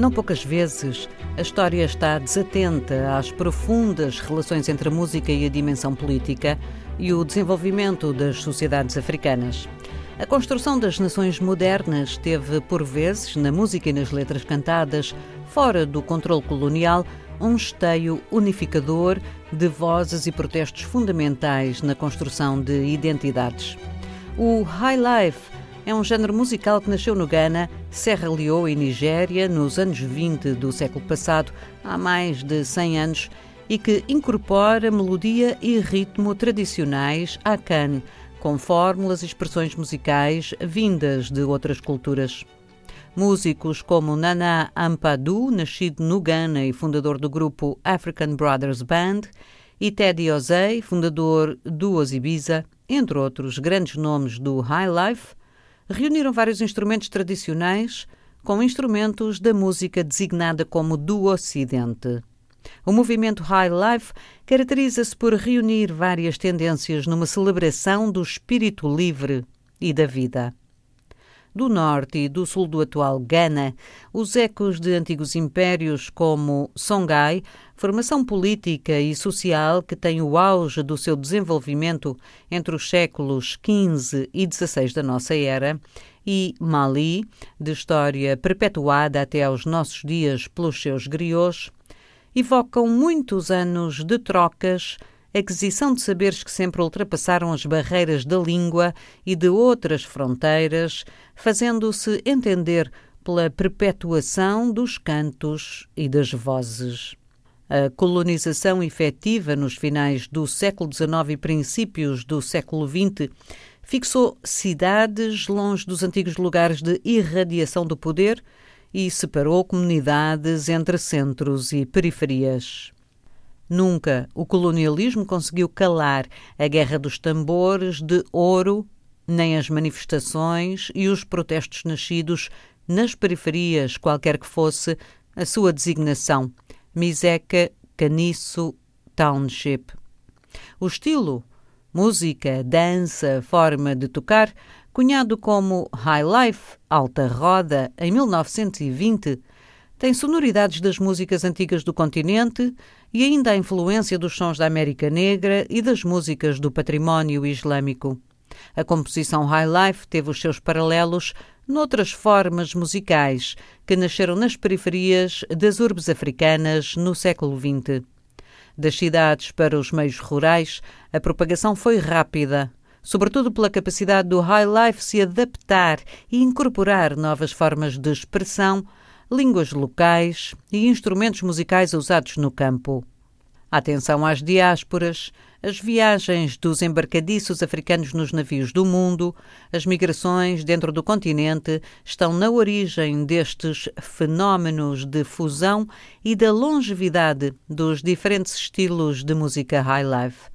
não poucas vezes, a história está desatenta às profundas relações entre a música e a dimensão política e o desenvolvimento das sociedades africanas. A construção das nações modernas teve, por vezes, na música e nas letras cantadas, fora do controle colonial, um esteio unificador de vozes e protestos fundamentais na construção de identidades. O High Life é um género musical que nasceu no Ghana, Serra Leoa e Nigéria nos anos 20 do século passado, há mais de 100 anos, e que incorpora melodia e ritmo tradicionais akan, com fórmulas e expressões musicais vindas de outras culturas. Músicos como Nana Ampadu, nascido no Ghana e fundador do grupo African Brothers Band, e Teddy Ozei, fundador do Ozibiza, entre outros grandes nomes do High Life, reuniram vários instrumentos tradicionais com instrumentos da música designada como do Ocidente. O movimento High Life caracteriza-se por reunir várias tendências numa celebração do espírito livre e da vida do norte e do sul do atual Ghana, os ecos de antigos impérios como Songhai, formação política e social que tem o auge do seu desenvolvimento entre os séculos XV e XVI da nossa era, e Mali, de história perpetuada até aos nossos dias pelos seus griots, evocam muitos anos de trocas aquisição de saberes que sempre ultrapassaram as barreiras da língua e de outras fronteiras, fazendo-se entender pela perpetuação dos cantos e das vozes. A colonização efetiva nos finais do século XIX e princípios do século XX fixou cidades longe dos antigos lugares de irradiação do poder e separou comunidades entre centros e periferias. Nunca o colonialismo conseguiu calar a guerra dos tambores de ouro, nem as manifestações e os protestos nascidos nas periferias, qualquer que fosse a sua designação. Miseca, Caniço, Township. O estilo, música, dança, forma de tocar, cunhado como High Life, alta roda, em 1920, tem sonoridades das músicas antigas do continente e ainda a influência dos sons da América Negra e das músicas do património islâmico. A composição High Life teve os seus paralelos noutras formas musicais que nasceram nas periferias das urbes africanas no século XX. Das cidades para os meios rurais, a propagação foi rápida, sobretudo pela capacidade do High Life se adaptar e incorporar novas formas de expressão línguas locais e instrumentos musicais usados no campo. Atenção às diásporas, as viagens dos embarcadiços africanos nos navios do mundo, as migrações dentro do continente estão na origem destes fenómenos de fusão e da longevidade dos diferentes estilos de música high life.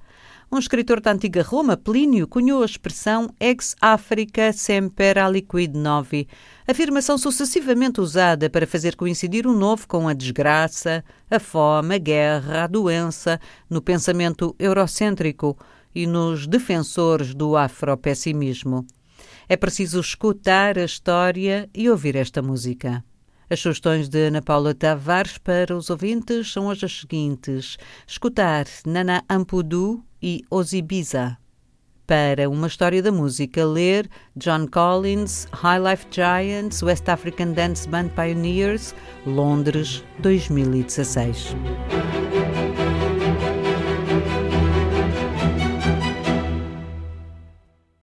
Um escritor da antiga Roma, Plínio, cunhou a expressão ex Africa semper aliquid novi, afirmação sucessivamente usada para fazer coincidir o novo com a desgraça, a fome, a guerra, a doença, no pensamento eurocêntrico e nos defensores do afropessimismo. É preciso escutar a história e ouvir esta música. As sugestões de Ana Paula Tavares para os ouvintes são hoje as seguintes: escutar Nana Ampudu e Ozibiza. Para uma história da música, ler John Collins, High Life Giants, West African Dance Band Pioneers, Londres, 2016.